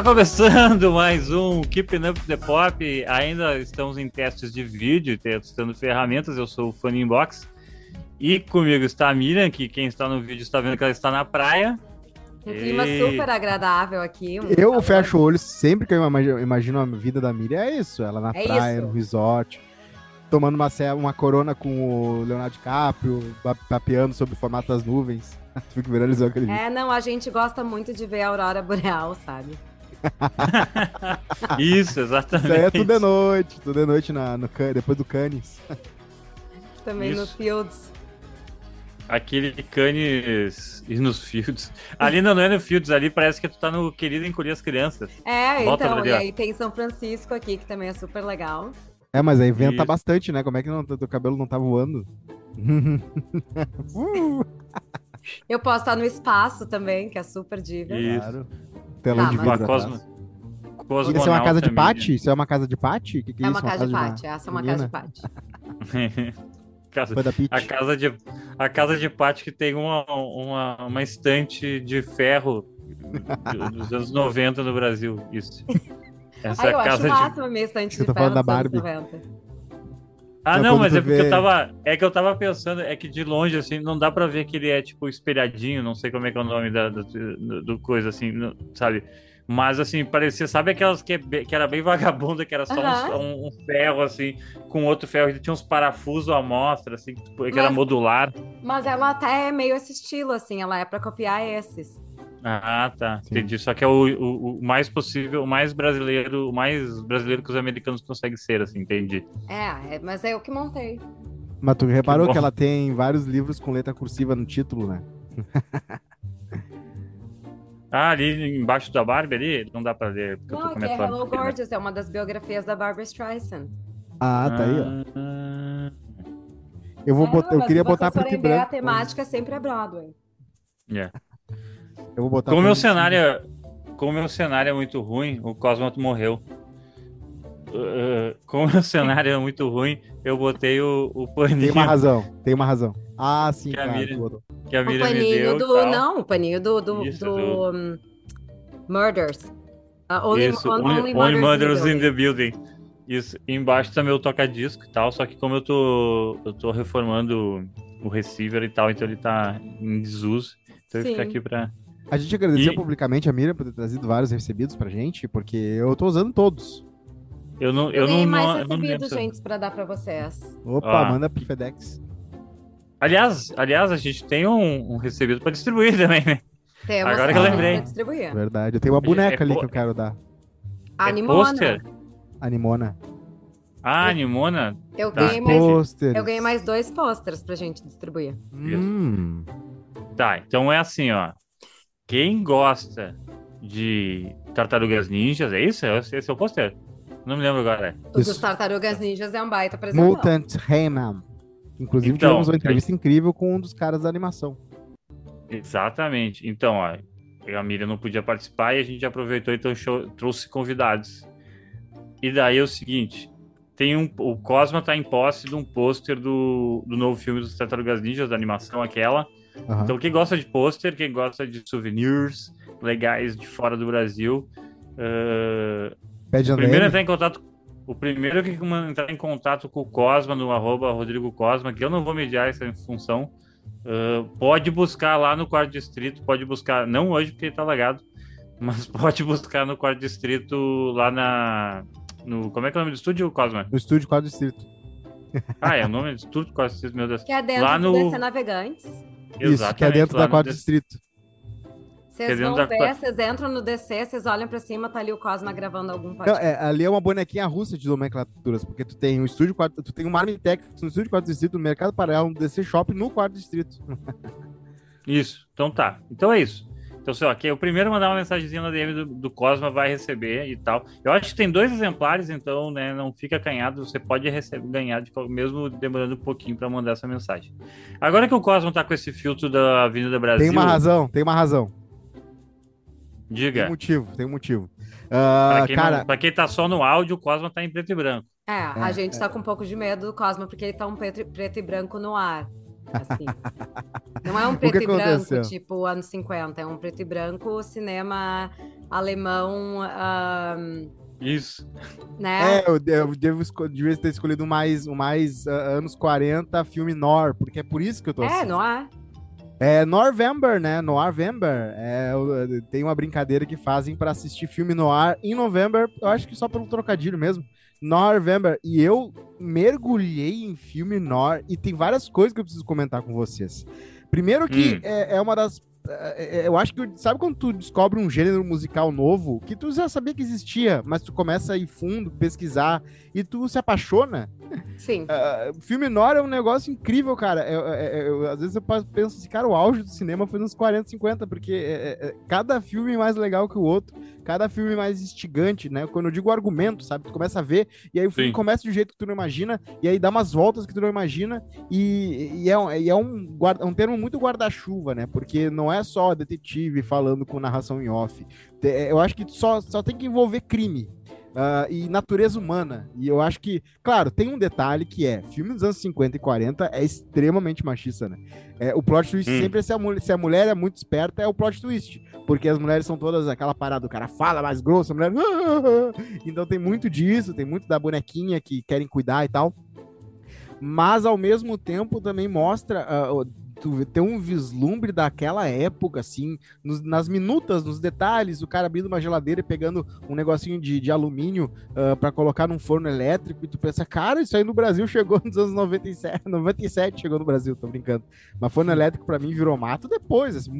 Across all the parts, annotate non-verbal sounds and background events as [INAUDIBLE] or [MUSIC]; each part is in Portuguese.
Está começando mais um Keeping Up the Pop. Ainda estamos em testes de vídeo, testando ferramentas. Eu sou o Funny Inbox. E comigo está a Miriam, que quem está no vídeo está vendo que ela está na praia. Um clima e... super agradável aqui. Um eu calor. fecho o olho sempre que eu imagino a vida da Miriam. É isso, ela na é praia, isso. no resort, tomando uma, uma corona com o Leonardo DiCaprio, papeando sobre o formato das nuvens. [LAUGHS] Tu que viralizou aquele vídeo. É, não, a gente gosta muito de ver a aurora boreal, sabe? [LAUGHS] Isso, exatamente. Isso aí é tudo de noite, tudo de noite na, no, depois do Cannes. [LAUGHS] Também Isso. no Fields. Aquele Cannes e nos Fields. Ali não, não é no Fields, ali parece que tu tá no Querido Encolher as Crianças. É, Volta então, e aí tem São Francisco aqui, que também é super legal. É, mas aí venta Isso. bastante, né? Como é que não, teu cabelo não tá voando? [LAUGHS] Eu posso estar no espaço também, que é super diva. Claro. Telão tá, de vidro Cosmo... Cosmonauta, Isso é uma casa de pate? Isso é uma casa de pate? Que que é, é uma, casa, de pate. Essa é uma casa de pate. [LAUGHS] casa, a casa de a casa de pate que tem uma, uma, uma estante de ferro dos anos 90 no Brasil. Isso. [LAUGHS] Essa Ai, eu casa acho de... máximo a minha estante de ferro da Barbie. 90. Ah, não, mas é porque vê... eu tava. É que eu tava pensando, é que de longe, assim, não dá pra ver que ele é, tipo, espelhadinho, não sei como é que é o nome da, do, do, do coisa, assim, sabe? Mas, assim, parecia, sabe aquelas que, é, que era bem [LAUGHS] vagabunda, que era só uhum. um, um, ferro, assim, com outro ferro, que tinha uns parafusos à mostra, assim, que, que mas, era modular. Mas ela até é meio esse estilo, assim, ela é pra copiar esses. Ah, tá. Sim. Entendi. Só que é o, o, o, mais possível, o mais brasileiro, o mais brasileiro que os americanos conseguem ser, assim, entendi. É, é mas é eu que montei. Mas tu reparou que, que ela tem vários livros com letra cursiva no título, né? [LAUGHS] ah, ali embaixo da Barbie ali, não dá pra ler. Não, que é Hello aqui, Gorgeous, né? é uma das biografias da Barbara Streisand. Ah, tá aí, ó. Ah... Eu, vou é, botar, eu queria botar preto e branco. a temática sempre é Broadway. Yeah. Eu vou botar. Como meu cenário, é, como meu cenário é muito ruim, o Cosmo morreu. Uh, como meu cenário é muito ruim, eu botei o, o paninho. Tem uma razão, tem uma razão. Ah, sim, que cara. A Miriam, que a Miriam o paninho deu, do. Tal. Não, o paninho do. do, Isso, do, do... Um, Murders. Uh, only, Isso, only, only, only Murders, in the Building. Isso, embaixo também o toca-disco e tal, só que como eu tô, eu tô reformando o receiver e tal, então ele tá em desuso, então ele fica aqui pra, a gente agradeceu e... publicamente a Miriam por ter trazido vários recebidos pra gente, porque eu tô usando todos. Eu não, eu, eu não, mais não, recebidos, gente, para dar para vocês. Opa, ah. manda pro FedEx. Aliás, aliás, a gente tem um, um recebido para distribuir também, né? Temos Agora que eu lembrei. Distribuir. Verdade, eu tenho uma boneca é, ali que eu quero dar. A é Animona. Animona. Ah, Animona? Eu tá. ganhei, mais, eu ganhei mais dois posters pra gente distribuir. Hum. Tá, então é assim, ó. Quem gosta de Tartarugas Ninjas, é isso? Esse é o pôster? Não me lembro agora. O dos Tartarugas Ninjas é um baita apresentador. Mutant Rayman. Inclusive, então, tivemos uma entrevista incrível com um dos caras da animação. Exatamente. Então, ó, a Miriam não podia participar e a gente aproveitou então show, trouxe convidados. E daí é o seguinte: tem um, o Cosma tá em posse de um pôster do, do novo filme dos Tartarugas Ninjas, da animação aquela. Uhum. Então, quem gosta de pôster, quem gosta de souvenirs legais de fora do Brasil, uh, Pede o primeiro entrar em contato o primeiro que entrar em contato com o Cosma no arroba Rodrigo Cosma, que eu não vou mediar essa função, uh, pode buscar lá no quarto distrito, pode buscar, não hoje porque está lagado, [LAUGHS] mas pode buscar no quarto distrito lá na. No, como é que é o nome do estúdio, Cosma? No estúdio quarto distrito. Ah, é o nome do estúdio quarto distrito, meu Deus. Que é dentro lá no... do DC Navegantes. Isso, que é dentro da quarto distrito. Vocês vão da... ver, vocês entram no DC, vocês olham pra cima, tá ali o Cosma gravando algum podcast. Não, é, ali é uma bonequinha russa de nomenclaturas, porque tu tem um estúdio, tu tem um Marmitex no estúdio quarto distrito, no Mercado Paralelo, no DC Shop, no quarto distrito. isso, então tá. Então é isso. Então, sei lá, que o primeiro mandar uma mensagenzinha na DM do, do, Cosma vai receber e tal. Eu acho que tem dois exemplares, então, né, não fica acanhado, você pode receber, ganhar, de, mesmo demorando um pouquinho para mandar essa mensagem. Agora que o Cosma tá com esse filtro da Avenida Brasil... Tem uma razão, tem uma razão. Diga. Tem motivo, tem motivo. Uh, pra, quem cara... não, pra quem tá só no áudio, o Cosma tá em preto e branco. É, a é, gente é. tá com um pouco de medo do Cosma, porque ele tá um preto, preto e branco no ar. Assim. [LAUGHS] Não é um preto e branco, tipo anos 50, é um preto e branco cinema alemão. Um, Isso. Né? É, eu, eu devo devia ter escolhido mais, mais uh, anos 40 filme Nor, porque é por isso que eu tô É, não é? É November, né? November. É, tem uma brincadeira que fazem para assistir filme noir em November. Eu acho que só pelo trocadilho mesmo. November. E eu mergulhei em filme noir e tem várias coisas que eu preciso comentar com vocês. Primeiro que hum. é, é, uma das eu acho que, sabe quando tu descobre um gênero musical novo, que tu já sabia que existia, mas tu começa a ir fundo, pesquisar, e tu se apaixona? Sim. Uh, filme Nora é um negócio incrível, cara. Eu, eu, eu, às vezes eu penso assim, cara, o auge do cinema foi nos 40, 50, porque é, é, cada filme mais legal que o outro, cada filme mais instigante, né? Quando eu digo argumento, sabe? Tu começa a ver, e aí o filme Sim. começa de um jeito que tu não imagina, e aí dá umas voltas que tu não imagina, e, e é, e é um, guarda, um termo muito guarda-chuva, né? Porque não é só detetive falando com narração em off. Eu acho que só, só tem que envolver crime uh, e natureza humana. E eu acho que, claro, tem um detalhe que é: filme dos anos 50 e 40 é extremamente machista, né? É, o plot twist hum. sempre é se a, mulher, se a mulher é muito esperta, é o plot twist. Porque as mulheres são todas aquela parada, o cara fala mais grosso, a mulher. [LAUGHS] Então tem muito disso, tem muito da bonequinha que querem cuidar e tal mas ao mesmo tempo também mostra uh, tu ter um vislumbre daquela época, assim, nos, nas minutas, nos detalhes, o cara abrindo uma geladeira e pegando um negocinho de, de alumínio uh, ah, para colocar num forno elétrico, e tu pensa, cara, isso aí no Brasil chegou nos anos 97, 97 chegou no Brasil, tô brincando. Mas forno elétrico para mim virou mato depois, assim,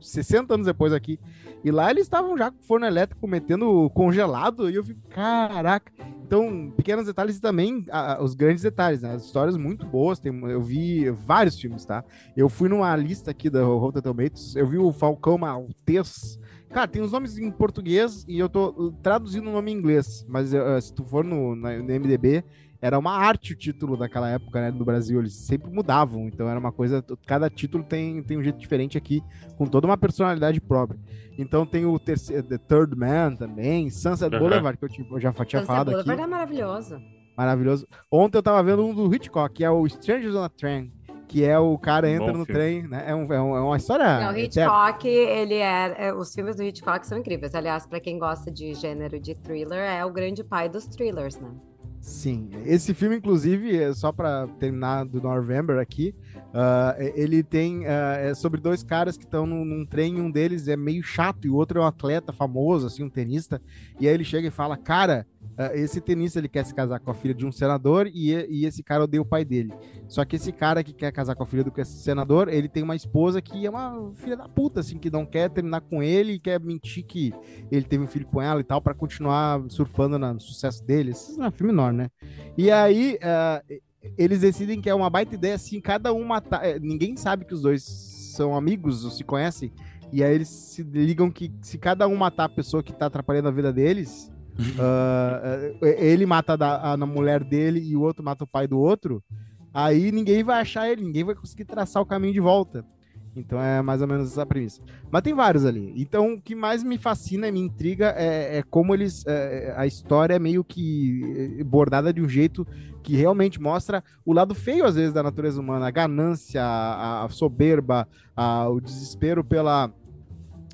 60 [LAUGHS] anos depois aqui. E lá eles estavam já com forno elétrico metendo congelado, e eu fico, caraca. Então, pequenos detalhes e também uh, os grandes detalhes, né? As histórias muito boas, tem, eu vi vários filmes, tá? Eu fui numa lista aqui da Rotten Tomatoes, eu vi o Falcão Maltês. Cara, tem os nomes em português e eu tô uh, traduzindo o nome em inglês, mas uh, se tu for no, no MDB, era uma arte o título daquela época, né, no Brasil, eles sempre mudavam, então era uma coisa, cada título tem, tem um jeito diferente aqui, com toda uma personalidade própria. Então tem o terceiro, The Third Man também, Sunset uhum. Boulevard, que eu, tipo, eu já tinha Sunset falado Boulevard aqui. é maravilhoso. Maravilhoso. Ontem eu tava vendo um do Hitchcock, que é o Strangers on a Train, que é o cara entra Bom no filme. trem, né? É, um, é, um, é uma história. Não, o Hitchcock, ele é, é, Os filmes do Hitchcock são incríveis. Aliás, para quem gosta de gênero de thriller, é o grande pai dos thrillers, né? Sim, esse filme, inclusive, é só para terminar do November aqui, uh, ele tem uh, é sobre dois caras que estão num, num, trem, um deles é meio chato e o outro é um atleta famoso, assim, um tenista, e aí ele chega e fala, cara, esse tenista ele quer se casar com a filha de um senador e, e esse cara odeia o pai dele. Só que esse cara que quer casar com a filha do senador, ele tem uma esposa que é uma filha da puta, assim, que não quer terminar com ele e quer mentir que ele teve um filho com ela e tal, para continuar surfando no sucesso dele. Isso é um filme enorme, né? E aí, uh, eles decidem que é uma baita ideia, assim, cada um matar. Eh, ninguém sabe que os dois são amigos ou se conhecem. E aí eles se ligam que se cada um matar a pessoa que tá atrapalhando a vida deles, uh, ele mata a, a, mulher dele e o outro mata o pai do outro, aí ninguém vai achar ele, ninguém vai conseguir traçar o caminho de volta. Então é mais ou menos essa premissa. Mas tem vários ali. Então o que mais me fascina e me intriga é, é como eles. É, a história é meio que eh, bordada de um jeito que realmente mostra o lado feio, às vezes, da natureza humana: a ganância, a, a soberba, a, o desespero pela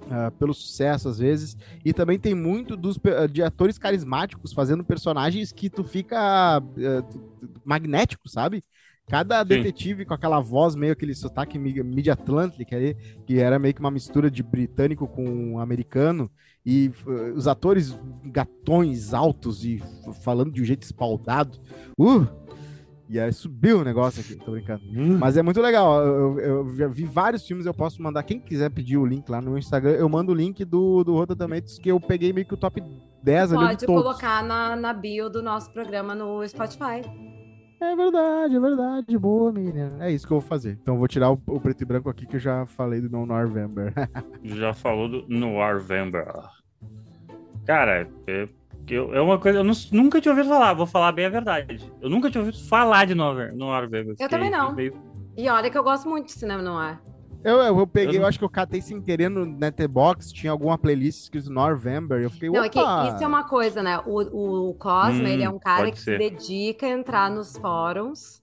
Uh, pelo sucesso às vezes, e também tem muito dos, de atores carismáticos fazendo personagens que tu fica uh, magnético, sabe? Cada Sim. detetive com aquela voz meio aquele sotaque mid-atlantic ali, que era meio que uma mistura de britânico com americano, e uh, os atores gatões altos e falando de um jeito espaldado. Uh! E aí subiu o negócio aqui, tô brincando. Hum. Mas é muito legal. Eu, eu, eu, vi vários filmes, eu posso mandar. Quem quiser pedir o link lá no Instagram, eu mando o link do, do Rotten Tomatoes, que eu peguei meio que o top 10 Pode ali. Pode colocar na, na bio do nosso programa no Spotify. É verdade, é verdade. Boa, Miriam. É isso que eu vou fazer. Então eu vou tirar o, o preto e branco aqui que eu já falei do No November. [LAUGHS] já falou do November. Cara, é eu, é uma coisa. Eu não, nunca tinha ouvido falar, vou falar bem a verdade. Eu nunca tinha ouvido falar de Nova, Nova Vegas. Eu também não. Veio... E olha que eu gosto muito de cinema no ar. Eu, eu, eu peguei, eu, não... eu, acho que eu catei sem querer no Netbox, tinha alguma playlist escrito November, eu fiquei, Não, é que isso é uma coisa, né? O, o Cosma, hum, ele é um cara que ser. se dedica a entrar nos fóruns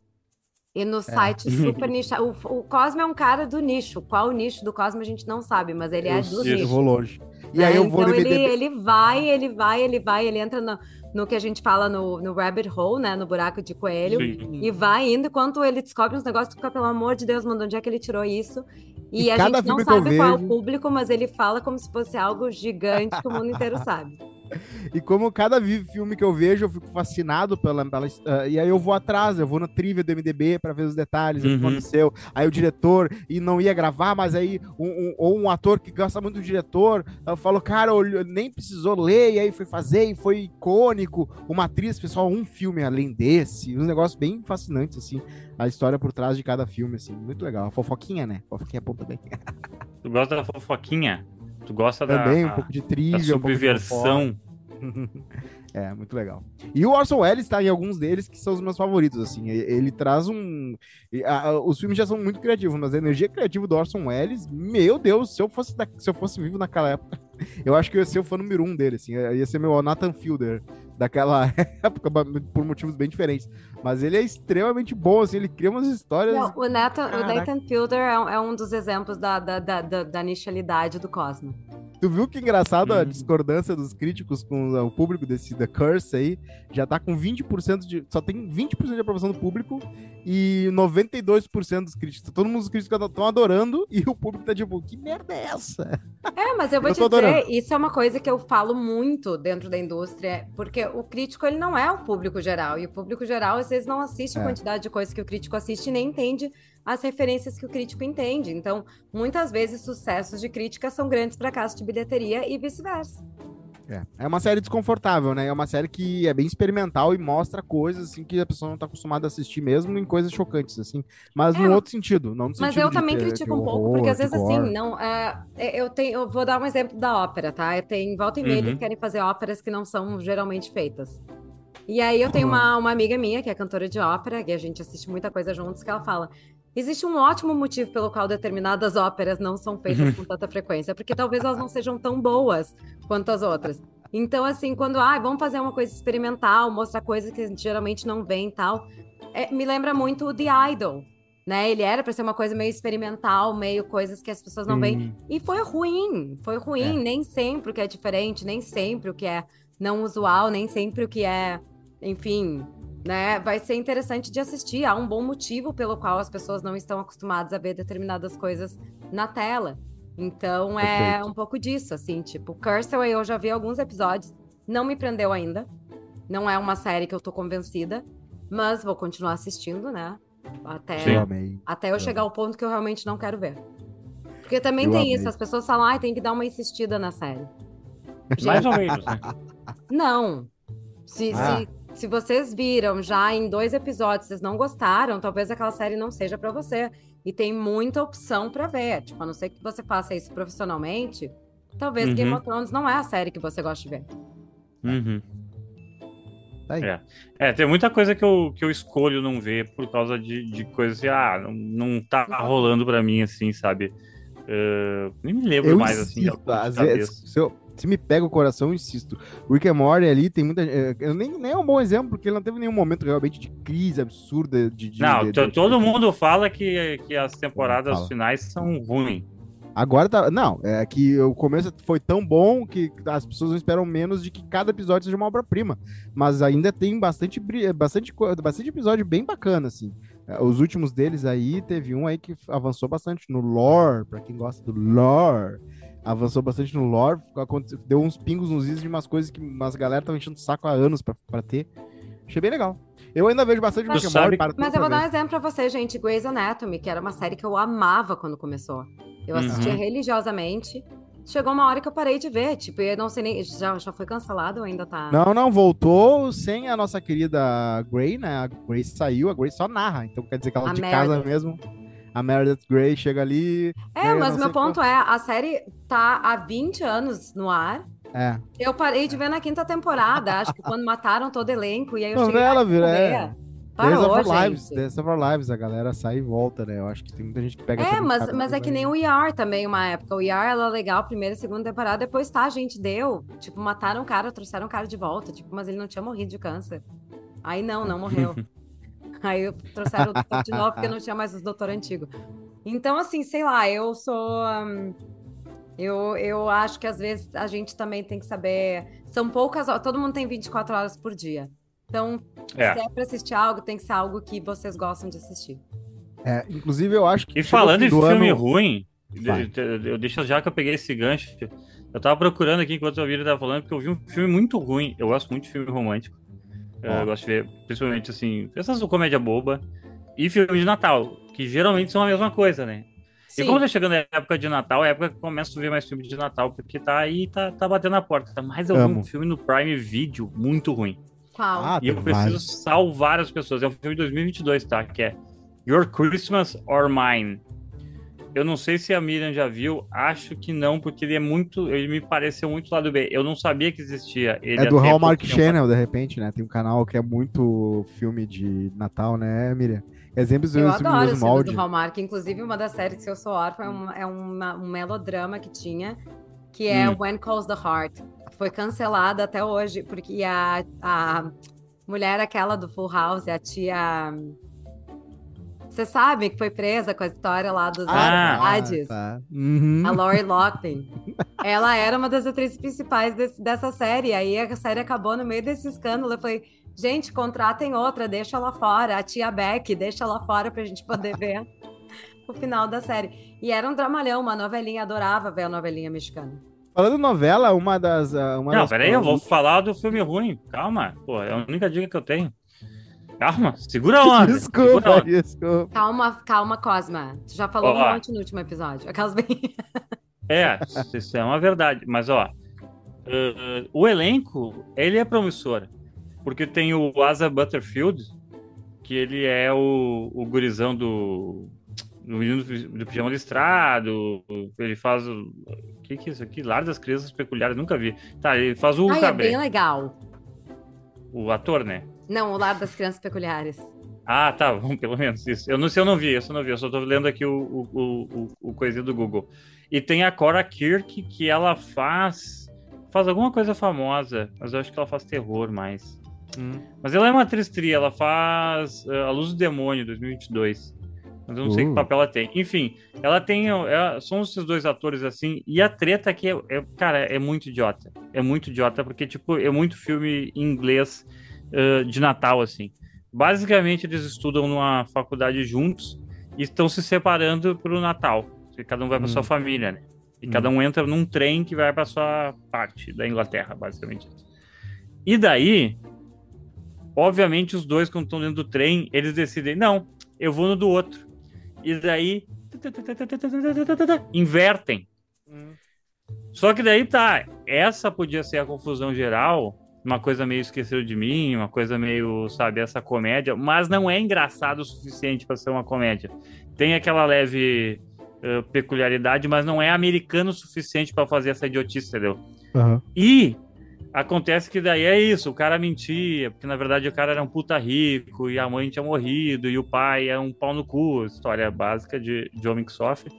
E no é. site [LAUGHS] super nicho. O, o Cosme é um cara do nicho. Qual o nicho do Cosme a gente não sabe, mas ele é do nicho. Eu vou longe. E aí eu vou então ele, ele vai, ele vai, ele vai, ele entra no, no que a gente fala no, no rabbit hole, né? No buraco de coelho. Sim. E vai indo enquanto ele descobre uns negócios fica, pelo amor de Deus, mano, onde é que ele tirou isso? E, e a gente não sabe qual é o público, mas ele fala como se fosse algo gigante que o mundo inteiro sabe. E como cada filme que eu vejo, eu fico fascinado pela. pela uh, e aí eu vou atrás, eu vou no trivia do MDB para ver os detalhes, uhum. o que uhum. aconteceu. Aí o diretor, e não ia gravar, mas aí, um, um, ou um ator que gosta muito do diretor, uh, falou, cara, nem precisou ler, e aí foi fazer, e foi icônico. Uma atriz fez só um filme além desse. Um negócio bem fascinante, assim. A história por trás de cada filme, assim. Muito legal. A fofoquinha, né? Fofoquinha é bom também. [LAUGHS] tu gosta da fofoquinha? Tu gosta Também, da, um pouco de trilha, subversão. Um [LAUGHS] é, muito legal. E o Orson Welles está em alguns deles que são os meus favoritos, assim. Ele, traz um... Os filmes já são muito criativos, mas a energia criativa do Orson Welles, meu Deus, se eu fosse, da, se eu fosse vivo naquela época, [LAUGHS] eu acho que eu ia ser o fã número um dele, assim. Ia ser meu Nathan Fielder daquela [LAUGHS] época, por motivos bem diferentes. Mas ele é extremamente bom, assim, ele cria umas histórias. Não, o, Nathan, o Nathan Fielder é, é, um dos exemplos da, da, da, da, da nichilidade do Cosmo. Tu viu que engraçado a uhum. discordância dos críticos com o público desse The Curse aí? Já tá com 20% de. Só tem 20% de aprovação do público e 92% dos críticos. Todo mundo os críticos estão adorando e o público tá tipo, que merda é essa? É, mas eu vou eu te dizer, adorando. isso é uma coisa que eu falo muito dentro da indústria, porque o crítico ele não é o público geral. E o público geral, às vezes, não assiste é. a quantidade de coisas que o crítico assiste e nem entende as referências que o crítico entende. Então, muitas vezes, sucessos de crítica são grandes fracassos de bilheteria e vice-versa. É. é uma série desconfortável, né? É uma série que é bem experimental e mostra coisas assim que a pessoa não tá acostumada a assistir mesmo em coisas chocantes, assim. Mas é, no outro sentido, não no Mas eu também critico um pouco, porque às vezes assim, não. É, é, eu tenho. Eu vou dar um exemplo da ópera, tá? Eu tenho volta e meia uhum. que querem fazer óperas que não são geralmente feitas. E aí eu tenho uma, uma amiga minha, que é cantora de ópera, e a gente assiste muita coisa juntos, que ela fala: Existe um ótimo motivo pelo qual determinadas óperas não são feitas com tanta frequência, porque talvez elas não sejam tão boas quanto as outras. Então, assim, quando, ah, vamos fazer uma coisa experimental, mostrar coisas que a gente geralmente não vê e tal, é, me lembra muito o The Idol, né? Ele era para ser uma coisa meio experimental, meio coisas que as pessoas não veem. E foi ruim, foi ruim. É. Nem sempre o que é diferente, nem sempre o que é não usual, nem sempre o que é, enfim, né? Vai ser interessante de assistir. Há um bom motivo pelo qual as pessoas não estão acostumadas a ver determinadas coisas na tela. Então é Perfeito. um pouco disso, assim, tipo, Cursor eu já vi alguns episódios, não me prendeu ainda. Não é uma série que eu tô convencida, mas vou continuar assistindo, né? Até, até eu chegar ao ponto que eu realmente não quero ver. Porque também eu tem amei. isso, as pessoas falam, ah, tem que dar uma insistida na série. [LAUGHS] Gente, Mais ou menos, né? Não. Se, ah. se se vocês viram já em dois episódios, vocês não gostaram, talvez aquela série não seja para você. E tem muita opção para ver. Tipo, a não ser que você faça isso profissionalmente, talvez uhum. Game of Thrones não é a série que você gosta de ver. Uhum. Tá é. é, tem muita coisa que eu, que eu escolho não ver por causa de, de coisas assim, ah, não, não tá rolando pra mim, assim, sabe? Uh, nem me lembro eu mais, assim, insisto, assim. Às vezes, se eu, se me pega o coração, eu insisto. Rick and Morty ali tem muita. É, nem, nem é um bom exemplo, porque ele não teve nenhum momento realmente de crise absurda. De, de não, de, de, todo mundo fala que, que as temporadas finais são ruins. Agora tá. Não, é que o começo foi tão bom que as pessoas não esperam menos de que cada episódio seja uma obra-prima. Mas ainda tem bastante, bastante, bastante episódio bem bacana, assim. É, os últimos deles aí, teve um aí que avançou bastante no lore, pra quem gosta do lore avançou bastante no lore, deu uns pingos nos is de umas coisas que umas galera estavam enchendo o saco há anos pra, pra ter. Achei bem legal. Eu ainda vejo bastante mas, Rick Mas eu vou dar um exemplo pra você, gente. Grey's Anatomy, que era uma série que eu amava quando começou. Eu assistia uhum. religiosamente. Chegou uma hora que eu parei de ver, tipo, eu não sei nem. Já, já foi cancelado ou ainda tá? Não, não, voltou sem a nossa querida Grey, né? A Grey saiu, a Grey só narra. Então quer dizer que ela a de Meredith. casa mesmo a Meredith Grey chega ali. É, mas meu ponto é, a série tá há 20 anos no ar. É. Eu parei de ver na quinta temporada, acho que quando mataram todo elenco, e aí eu Não, cheguei ela, viu, é. Parou, Days of Lives, Days of Lives, a galera sai e volta, né? Eu acho que tem muita gente que pega... É, mas, mas é que nem o ER também, uma época. O ER, ela é legal, primeira e segunda temporada, depois tá, gente, deu. Tipo, mataram o cara, trouxeram o cara de volta, tipo, mas ele não tinha morrido de câncer. Aí não, não morreu. [LAUGHS] [LAUGHS] Aí trouxeram o doutor de novo, porque não tinha mais os doutor antigo. Então, assim, sei lá, eu sou. Um, eu, eu acho que às vezes a gente também tem que saber. São poucas horas, todo mundo tem 24 horas por dia. Então, é. se é pra assistir algo, tem que ser algo que vocês gostam de assistir. É, inclusive, eu acho que. E falando em filme ano... ruim, eu deixo já que eu peguei esse gancho. Eu tava procurando aqui enquanto a Vira tava falando, porque eu vi um filme muito ruim. Eu gosto muito de filme romântico. Eu gosto de ver, principalmente assim, essas comédia boba e filme de Natal, que geralmente são a mesma coisa, né? Sim. E como tá chegando a época de Natal, é a época que eu começo a ver mais filmes de Natal, porque tá aí, tá, tá batendo na porta. Mas eu Amo. vi um filme no Prime Video muito ruim. Qual? Ah, e eu preciso salvar as pessoas. É um filme de 2022, tá? Que é Your Christmas or Mine. Eu não sei se a Miriam já viu, acho que não, porque ele é muito. Ele me pareceu muito lado B. Eu não sabia que existia. Ele é do Hallmark Channel, de repente, né? Tem um canal que é muito filme de Natal, né, Miriam? Exemplos eu adoro os filmes do Hallmark. Inclusive, uma das séries que eu sou órfã é, um, é uma, um melodrama que tinha, que é hum. When Calls the Heart. Foi cancelada até hoje, porque a, a mulher aquela do Full House, a tia você sabe que foi presa com a história lá dos ah, ah tá. uhum. A Lori Loughlin. Ela era uma das atrizes principais desse, dessa série. Aí a série acabou no meio desse escândalo. Eu falei, gente, contratem outra, deixa ela fora. A tia Beck, deixa ela fora pra gente poder [LAUGHS] ver o final da série. E era um dramalhão, uma novelinha. Adorava ver a novelinha mexicana. Falando novela, uma das. Uma Não, das peraí, eu vou falar do filme ruim. Calma. Pô, é a única dica que eu tenho. Calma, segura a [LAUGHS] onda. Desculpa, segura a onda. desculpa. Calma, calma, Cosma. Tu já falou ó, um monte no último episódio. Aquelas bem. [LAUGHS] É, isso é uma verdade. Mas, ó, uh, o elenco, ele é promissor. Porque tem o Asa Butterfield, que ele é o, o gurizão do, do menino do pijama listrado. Ele faz o. O que, que é isso aqui? Lar das Crianças Peculiares, nunca vi. Tá, ele faz o. Ai, é bem legal. O ator, né? Não, o lado das crianças peculiares. Ah, tá, bom, [LAUGHS] pelo menos isso. Eu não sei, eu não vi, isso eu não vi, eu só tô lendo aqui o, o, o, o coisinho do Google. E tem a Cora Kirk, que ela faz. Faz alguma coisa famosa, mas eu acho que ela faz terror mais. Hum. Mas ela é uma atriz tri, ela faz uh, A Luz do Demônio, 2022. Mas eu não uh. sei que uh. papel ela tem. Enfim, ela tem. Ela, são esses dois atores assim. E a treta aqui é, é, Cara, é muito idiota. É muito idiota, porque, tipo, é muito filme em inglês uh, de Natal, assim. Basicamente, eles estudam numa faculdade juntos e estão se separando para o Natal. Cada um vai para hum. sua família, né? E hum. cada um entra num trem que vai para sua parte da Inglaterra, basicamente. E daí, obviamente, os dois, quando estão dentro do trem, eles decidem: não, eu vou no do outro. E daí, invertem. Hum. Só que daí tá, essa podia ser a confusão geral, uma coisa meio esqueceu de mim, uma coisa meio, sabe, essa comédia, mas não é engraçado o suficiente para ser uma comédia. Tem aquela leve uh, peculiaridade, mas não é americano o suficiente para fazer essa idiotice, entendeu? Uhum. E acontece que daí é isso, o cara mentia, porque na verdade o cara era um puta rico e a mãe tinha morrido e o pai é um pau no cu, história básica de, de homem que sofre.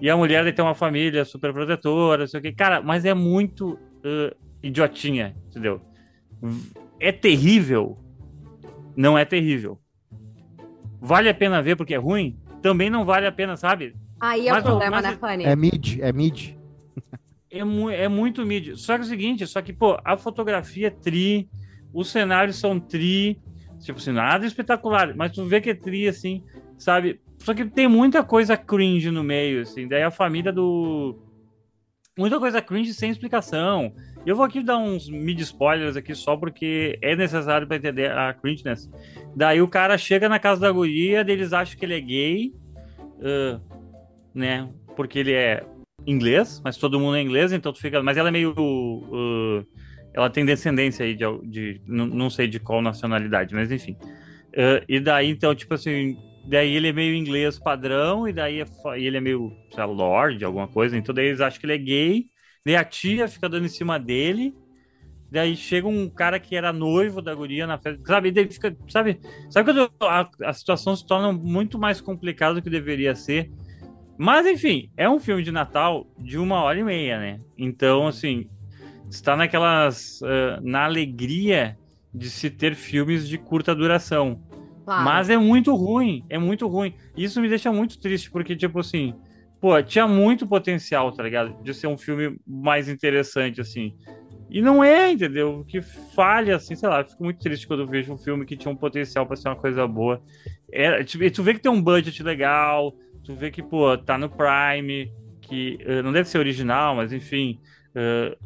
E a mulher tem uma família super protetora, sei o que. Cara, mas é muito uh, idiotinha, entendeu? É terrível? Não é terrível. Vale a pena ver porque é ruim? Também não vale a pena, sabe? Aí é mas, o problema, né, Fanny? É mid, é mid. É, mu é muito mid. Só que é o seguinte, só que, pô, a fotografia é tri, os cenários são tri, tipo assim, nada espetacular, mas tu vê que é tri, assim, sabe? Só que tem muita coisa cringe no meio, assim, daí a família do... Muita coisa cringe sem explicação. Eu vou aqui dar uns mid spoilers aqui só porque é necessário para entender a cringeness. Daí o cara chega na casa da guria, eles acham que ele é gay, uh, né? Porque ele é inglês, mas todo mundo é inglês, então tu fica. Mas ela é meio. Uh, ela tem descendência aí de. de não, não, sei de qual nacionalidade, mas enfim. Uh, e daí, então, tipo assim. Daí ele é meio inglês padrão, e daí é, ele é meio, sei lá, alguma coisa. Então daí eles acham que ele é gay. Daí a tia fica dando em cima dele. Daí chega um cara que era noivo da guria na festa. Sabe? Daí fica. Sabe? Sabe quando a, a situação se torna muito mais complicada do que deveria ser? Mas, enfim, é um filme de Natal de uma hora e meia, né? Então, assim, está naquelas. Uh, na alegria de se ter filmes de curta duração. Claro. Mas é muito ruim, é muito ruim. Isso me deixa muito triste, porque, tipo assim, pô, tinha muito potencial, tá ligado? De ser um filme mais interessante, assim. E não é, entendeu? Que falha, assim, sei lá, eu fico muito triste quando vejo um filme que tinha um potencial para ser uma coisa boa. É, tu vê que tem um budget legal, tu vê que, pô, tá no Prime, que uh, não deve ser original, mas enfim, uh,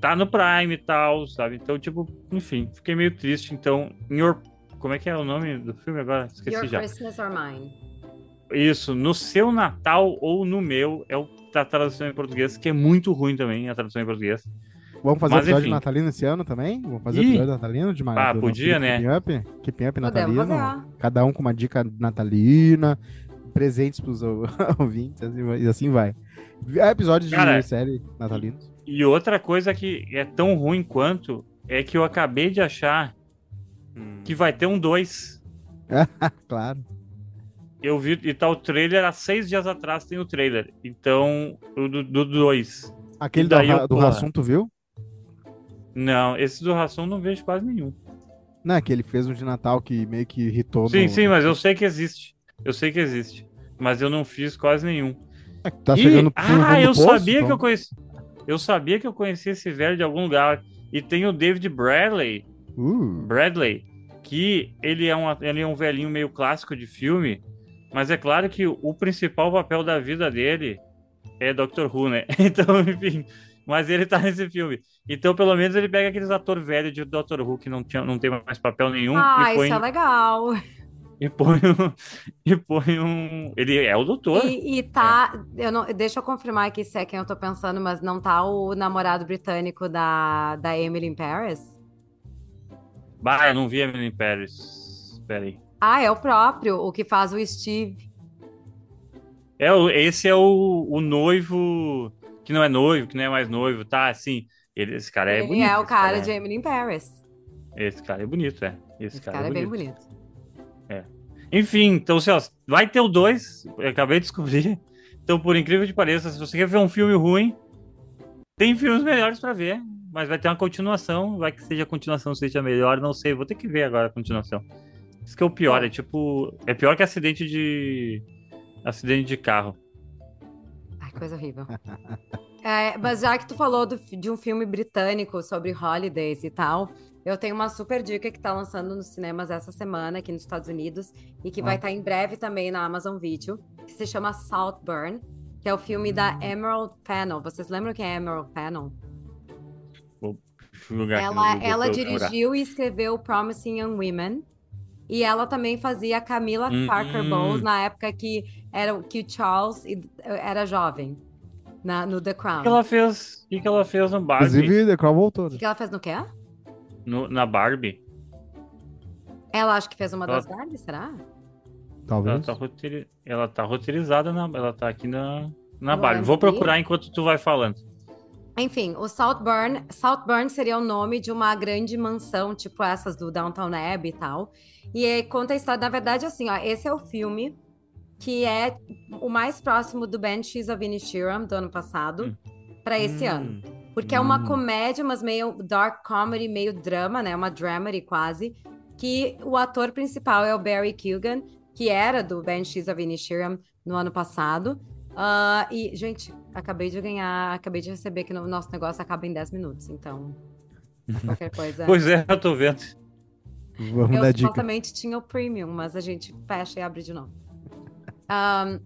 tá no Prime e tal, sabe? Então, tipo, enfim, fiquei meio triste. Então, Your... como é que é o nome do filme agora? Esqueci Your já. Christmas or Mine. Isso, no seu Natal ou no meu, é o da tradução em português, que é muito ruim também, a tradução em português. Vamos fazer Mas, episódio enfim. natalino esse ano também? Vamos fazer Ih, episódio natalino de Ah, podia, né? Keeping Up, keeping up natalino. Cada um com uma dica natalina, presentes pros [LAUGHS] ouvintes, e assim vai. É episódio de Cara, série natalino. E outra coisa que é tão ruim quanto é que eu acabei de achar hum. que vai ter um 2. [LAUGHS] claro. Eu vi, e tá o trailer há seis dias atrás tem o trailer. Então, o do 2. Aquele do, eu, do assunto, viu? Não, esse do Ração não vejo quase nenhum. Não, é que ele fez um de Natal que meio que irritou. Sim, no... sim, mas eu sei que existe. Eu sei que existe. Mas eu não fiz quase nenhum. É que tá chegando e... Ah, eu poço, sabia então. que eu conheci. Eu sabia que eu conhecia esse velho de algum lugar. E tem o David Bradley. Uh. Bradley. Que ele é, um, ele é um velhinho meio clássico de filme. Mas é claro que o principal papel da vida dele é Doctor Who, né? [LAUGHS] Então, enfim. Mas ele tá nesse filme. Então, pelo menos, ele pega aqueles atores velhos de Doctor Who que não, tinha, não tem mais papel nenhum. Ah, põe... isso é legal. E põe um. [LAUGHS] E põe um. Ele é o doutor. E, e tá. É. Eu não, deixa eu confirmar aqui se é quem eu tô pensando, mas não tá o namorado britânico da, da Emily in Paris? Bah, eu não vi Emily in Paris. Espera aí. Ah, é o próprio, o que faz o Steve. É, esse é o, o noivo que não é noivo, que não é mais noivo, tá? Assim, ele, esse cara é ele bonito. é o cara, cara de Emily in Paris. Esse cara é bonito, é. Esse, esse cara, cara, é, bem bonito. É. Enfim, então, assim, ó, vai ter o 2, acabei de descobrir. Então, por incrível que pareça, se você quer ver um filme ruim, tem filmes melhores para ver, mas vai ter uma continuação, vai que seja a continuação seja melhor, não sei, vou ter que ver agora a continuação. Isso que é o pior, é tipo, é pior que acidente de acidente de carro coisa horrível. [LAUGHS] É, mas já que tu falou do, de um filme britânico sobre holidays e tal, eu tenho uma super dica que tá lançando nos cinemas essa semana aqui nos Estados Unidos e que ah. vai estar tá em breve também na Amazon Video, que se chama Saltburn, que é o filme da Emerald Fennell. Vocês lembram quem é Emerald Ela, ela dirigiu e escreveu Promising Young Women. E ela também fazia Camila hum, Parker Bowles hum. na época que, era, que o Charles era jovem. Na, no The Crown. O que ela fez? O que ela fez no Barbie? Inclusive, The Crown voltou. O que ela fez no quê? No, na Barbie. Ela acho que fez uma ela... das Barbie, será? Talvez. Ela tá, roteir... ela tá roteirizada, na... ela tá aqui na, na Barbie. Vou procurar enquanto tu vai falando. Enfim, o Saltburn, Saltburn seria o nome de uma grande mansão, tipo essas do Downtown Abbey e tal. E aí conta a história, na verdade, assim, ó, esse é o filme que é o mais próximo do Banshees of Inisherin do ano passado hum. para esse hum. ano. Porque hum. é uma hum. comédia, mas meio dark comedy, meio drama, né? Uma dramedy quase. Que o ator principal é o Barry Keoghan, que era do Banshees of Inisherin no ano passado. Uh, e, gente, acabei de ganhar, acabei de receber que o nosso negócio acaba em 10 minutos, então. Qualquer coisa. pois é, eu tô vendo. Vamos eu supostamente tinha o premium, mas a gente fecha e abre de novo. Um,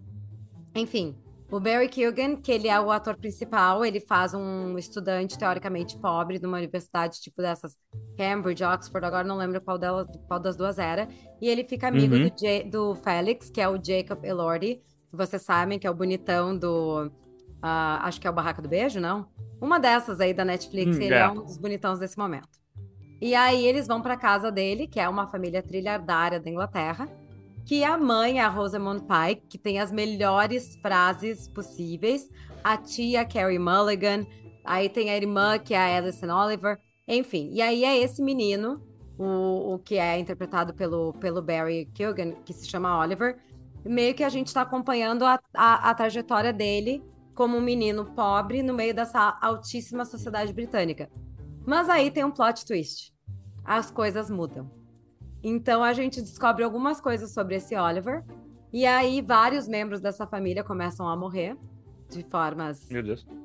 enfim, o Barry Keoghan, que ele é o ator principal, ele faz um estudante teoricamente pobre de uma universidade tipo dessas Cambridge, Oxford, agora não lembro qual, dela, qual das duas era, e ele fica amigo uhum. do, do Félix, que é o Jacob Elordi, vocês sabem que é o bonitão do. Uh, acho que é o Barraca do Beijo, não? Uma dessas aí da Netflix, hum, ele é. é um dos bonitões desse momento. E aí eles vão para casa dele, que é uma família trilhardária da Inglaterra, que a mãe é a Rosamund Pike, que tem as melhores frases possíveis, a tia Carrie Mulligan, aí tem a irmã que é a Alison Oliver, enfim. E aí é esse menino, o, o que é interpretado pelo, pelo Barry Keoghan, que se chama Oliver, meio que a gente está acompanhando a, a, a, trajetória dele como um menino pobre no meio dessa altíssima sociedade britânica. Mas aí tem um plot twist. As coisas mudam. Então a gente descobre algumas coisas sobre esse Oliver. E aí vários membros dessa família começam a morrer de formas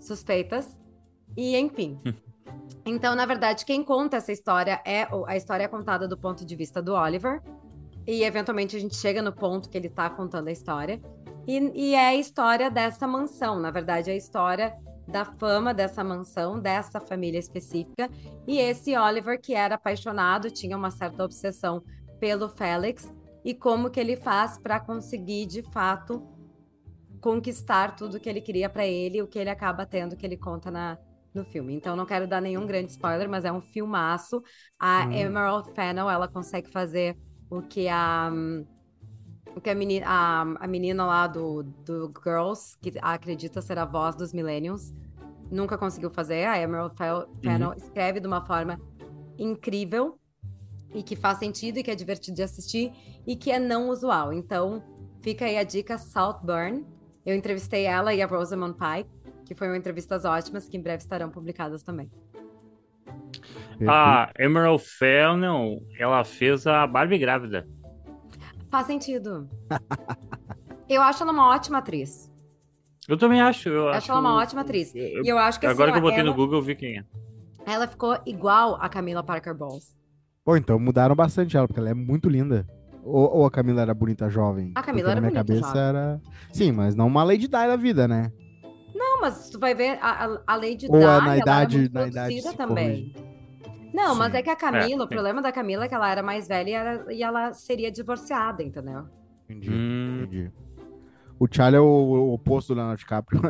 suspeitas. E enfim. [LAUGHS] então, na verdade, quem conta essa história é a história é contada do ponto de vista do Oliver. E eventualmente a gente chega no ponto que ele tá contando a história. E, e é a história dessa mansão. Na verdade, é a história da fama dessa mansão, dessa família específica. E esse Oliver, que era apaixonado, tinha uma certa obsessão pelo Félix, e como que ele faz para conseguir, de fato, conquistar tudo que ele queria para ele, o que ele acaba tendo, que ele conta na, no filme. Então, não quero dar nenhum grande spoiler, mas é um filmaço. A hum. Emerald Fennel, ela consegue fazer o que a o que a menina, a, a menina lá do, do Girls, que acredita ser a voz dos Millennials, nunca conseguiu fazer. A Emerald Fennel uhum. escreve de uma forma incrível e que faz sentido e que é divertido de assistir e que é não usual. Então, fica aí a dica Saltburn. Eu entrevistei ela e a Rosamund Pike, que foram entrevistas ótimas, que em breve estarão publicadas também. A Emerald Fennel, ela fez a Barbie grávida. Faz sentido. eu acho ela uma ótima atriz. Eu também acho. Eu acho, acho ela uma ótima atriz. Eu, e eu acho que Agora assim, que eu botei ela, no Google, eu vi quem é. Ela ficou igual a Camila Parker Bowles. Pô, então mudaram bastante ela, porque ela é muito linda. Ou, ou a Camila era bonita jovem? A Camila era na minha bonita cabeça jovem. era. Sim, mas não uma Lady Di da vida, né? Não, mas tu vai ver a, a Lady Di. Ou é na idade, na idade também. Não, Sim. mas é que a Camila, é, o problema da Camila é que ela era mais velha e, era, e ela seria divorciada, entendeu? Entendi, hum. entendi. O Charlie é o, o oposto do Leonardo DiCaprio.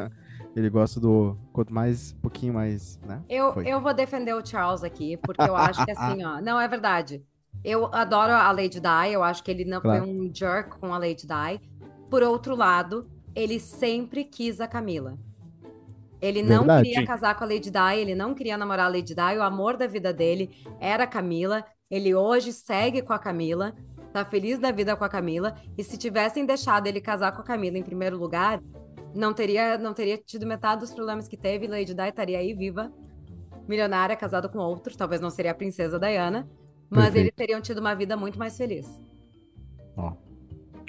Ele gosta do. Quanto mais, um pouquinho mais, né? Eu, eu vou defender o Charles aqui, porque eu acho que assim, ó. [LAUGHS] Não, é verdade. Eu adoro a Lady Di, eu acho que ele não claro. foi um jerk com a Lady Di. Por outro lado, ele sempre quis a Camila. Ele não verdade. queria casar com a Lady Di, ele não queria namorar a Lady Di, o amor da vida dele era a Camila. Ele hoje segue com a Camila, tá feliz da vida com a Camila. E se tivessem deixado ele casar com a Camila em primeiro lugar, não teria, não teria tido metade dos problemas que teve. Lady Di estaria aí viva, milionária, casada com outro. Talvez não seria a princesa Diana, mas Perfeito. eles teriam tido uma vida muito mais feliz. Ó,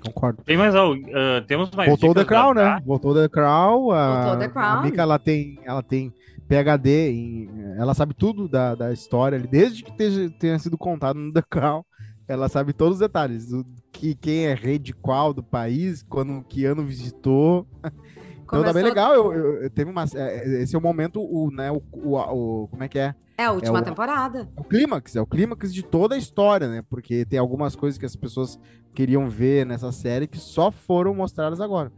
concordo. Tem mais algo? Uh, temos mais Voltou The Crown, né? Voltou The Crown. A, Voltou The Crown. A Mika, ela tem, ela tem PhD, em, ela sabe tudo da, da história, desde que tenha sido contado no The Crown. Ela sabe todos os detalhes, do, que, quem é rei de qual do país, quando que ano visitou. [LAUGHS] Então Começou... tá bem legal. Eu, eu, eu teve uma, é, esse é o momento, o, né, o, o, o como é que é? É a última é o, temporada. É o clímax, é o clímax de toda a história, né? Porque tem algumas coisas que as pessoas queriam ver nessa série que só foram mostradas agora.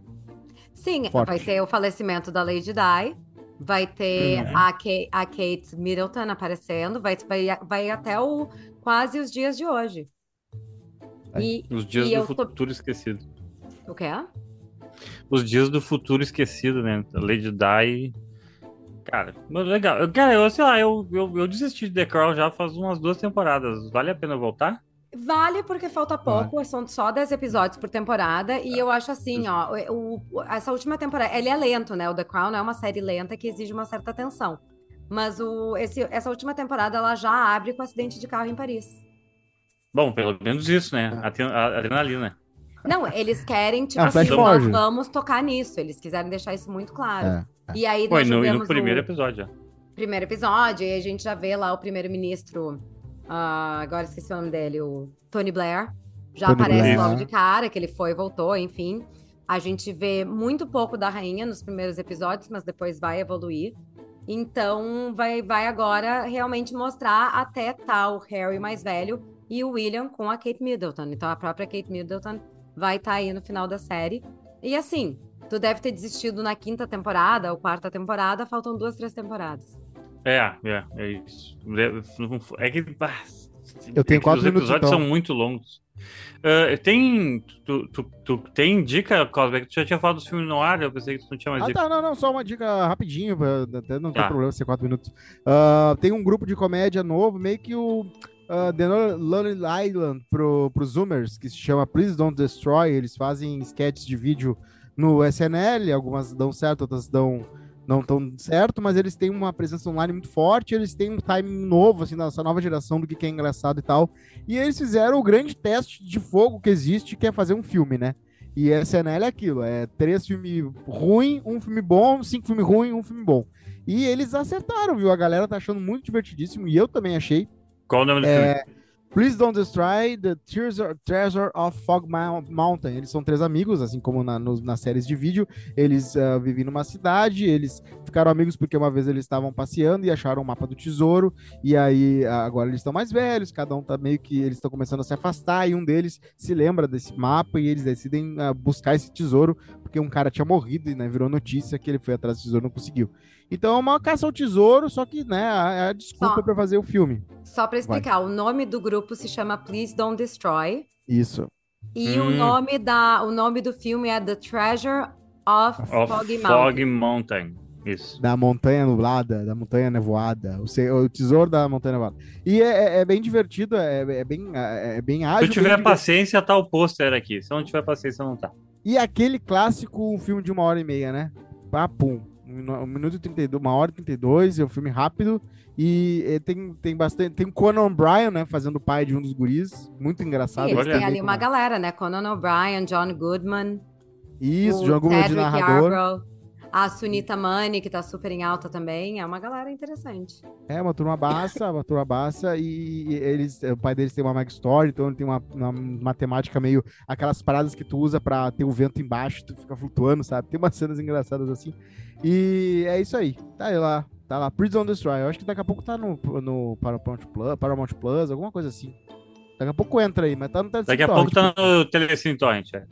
Sim, Forte. vai ter o falecimento da Lady Di, vai ter uhum. a, Kate, a Kate Middleton aparecendo, vai, vai, vai até o, quase os dias de hoje. E, Os dias do futuro tô... esquecido. O quê? Os dias do futuro esquecido, né? Lady Di. Cara, legal. Cara, eu sei lá, eu, eu, eu desisti de The Crown já faz umas duas temporadas. Vale a pena voltar? Vale porque falta pouco, são só 10 episódios por temporada, e eu acho assim, ó, o, o, essa última temporada, ele é lento, né? O The Crown é uma série lenta que exige uma certa atenção. Mas o, esse, essa última temporada, ela já abre com acidente de carro em Paris. Bom, pelo menos isso, né? A, a adrenalina. Não, eles querem, tipo ah, assim, nós vamos tocar nisso. Eles quiserem deixar isso muito claro. É, é. E aí Foi, no, no primeiro o... episódio. Primeiro episódio, e a gente já vê lá o primeiro-ministro, uh, agora esqueci o nome dele, o Tony Blair. Já Tony aparece Blair. logo de cara, que ele foi e voltou, enfim. A gente vê muito pouco da rainha nos primeiros episódios, mas depois vai evoluir. Então, vai, vai agora realmente mostrar até tal Harry mais velho e o William com a Kate Middleton. Então a própria Kate Middleton vai estar tá aí no final da série. E assim, tu deve ter desistido na quinta temporada ou quarta temporada, faltam duas, três temporadas. É, é, é isso. É que. Eu tenho quatro Os minutos. Os episódios então. são muito longos. Uh, tem. Tu, tu, tu, tem dica, Cosbeck? Tu já tinha falado dos filmes no ar, eu pensei que tu não tinha mais ah, dica. Tá, não, não, só uma dica rapidinho, até não tá. tem problema ser quatro minutos. Uh, tem um grupo de comédia novo, meio que o uh, The Lonely Island pro, pro Zoomers, que se chama Please Don't Destroy. Eles fazem sketches de vídeo no SNL, algumas dão certo, outras dão não tão certo, mas eles têm uma presença online muito forte, eles têm um timing novo, assim, nessa nova geração do que é engraçado e tal. E eles fizeram o grande teste de fogo que existe, que é fazer um filme, né? E SNL é aquilo, é três filmes ruins, um filme bom, cinco filmes ruins, um filme bom. E eles acertaram, viu? A galera tá achando muito divertidíssimo, e eu também achei. Qual o nome do é... filme? Please Don't Destroy the Treasure, Treasure of Fog Mountain. Eles são três amigos, assim como na, no, nas séries de vídeo. Eles uh, vivem numa cidade, eles ficaram amigos porque uma vez eles estavam passeando e acharam o mapa do tesouro. E aí agora eles estão mais velhos, cada um tá meio que. Eles estão começando a se afastar. E um deles se lembra desse mapa e eles decidem uh, buscar esse tesouro porque um cara tinha morrido e né, virou notícia que ele foi atrás do tesouro e não conseguiu. Então é uma caça ao tesouro, só que, né, é a desculpa para fazer o filme. Só para explicar, Vai. o nome do grupo se chama Please Don't Destroy. Isso. E hum. o nome da o nome do filme é The Treasure of, of Foggy Mountain. Mountain. Isso. Da montanha nublada, da montanha nevoada, o, o tesouro da montanha nevoada. E é, é, é bem divertido, é, é, bem, é, é bem ágil. Se tiver paciência, tá o pôster aqui. Se não tiver paciência, não tá. E aquele clássico um filme de uma hora e meia, né? Papum. Um minuto e 32, uma hora e 32, é um filme rápido. E, e tem, tem bastante. Tem o Conan O'Brien, né? Fazendo o pai de um dos guris. Muito engraçado. E eles têm ali uma galera, né? Conan O'Brien, John Goodman. Isso, John Goodman de narrador. Yarbrough. A Sunita Mani, que tá super em alta também, é uma galera interessante. É, uma turma baça, uma turma baça, e eles, o pai deles tem uma Mag Story, então ele tem uma, uma matemática meio. aquelas paradas que tu usa pra ter o vento embaixo, tu fica flutuando, sabe? Tem umas cenas engraçadas assim. E é isso aí. Tá aí lá. Tá lá. Prison Destroy. Eu acho que daqui a pouco tá no, no Paramount, Plus, Paramount Plus, alguma coisa assim. Daqui a pouco entra aí, mas tá no Telecine Daqui a pouco tá no Telecine Torrent, é.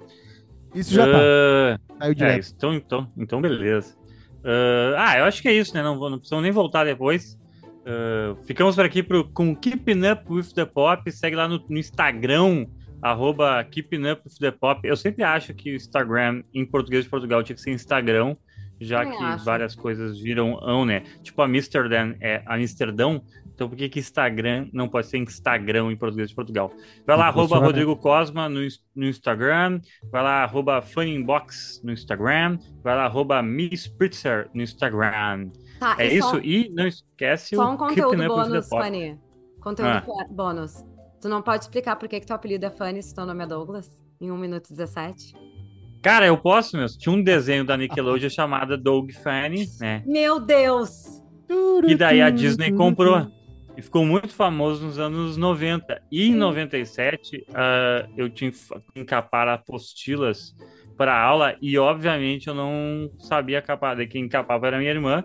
Isso já uh, tá. Ah, Saiu direto. É, então, então, então beleza. Uh, ah, eu acho que é isso, né? Não, não precisamos nem voltar depois. Uh, ficamos por aqui pro, com Keeping Up with the Pop. Segue lá no, no Instagram, arroba Keeping Up with the Pop. Eu sempre acho que o Instagram, em português de Portugal, tinha que ser Instagram, já que acho. várias coisas viram ão, né? Tipo a Amsterdam é Amsterdão, então por que, que Instagram não pode ser Instagram em português de Portugal? Vai lá, arroba Rodrigo Cosma no, no Instagram, vai lá, arroba Funnybox no Instagram, vai lá, arroba Miss Spritzer no Instagram. Tá, é isso, só... e não esquece só um conteúdo bônus, Fanny. Conteúdo ah. bônus. Tu não pode explicar por que, que teu apelido é Fanny se teu nome é Douglas? Em 1 minuto e 17? Cara, eu posso mesmo. Tinha um desenho da Nickelodeon chamada Doug Fanny, né? Meu Deus! E daí a Disney comprou e ficou muito famoso nos anos 90. E em 97, uh, ah, eu tinha que encapar apostilas para aula e, obviamente, eu não sabia capar. Quem encapava era minha irmã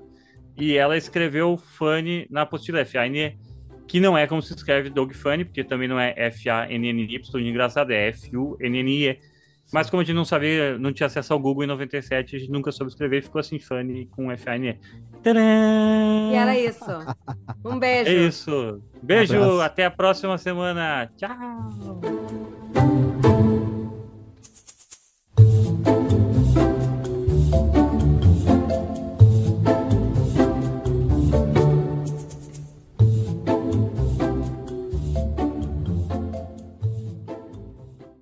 e ela escreveu Fanny na apostila F-A-N-E, que não é como se escreve Dog Funny, porque também não é F-A-N-N-Y, engraçado, é F-U-N-N-I-E. Mas como a gente não sabia, não tinha acesso ao Google em 97, a gente nunca soube escrever e ficou assim, Fanny com F-A-N-E. E era isso. Um beijo. É isso. Beijo, um até a próxima semana. Tchau.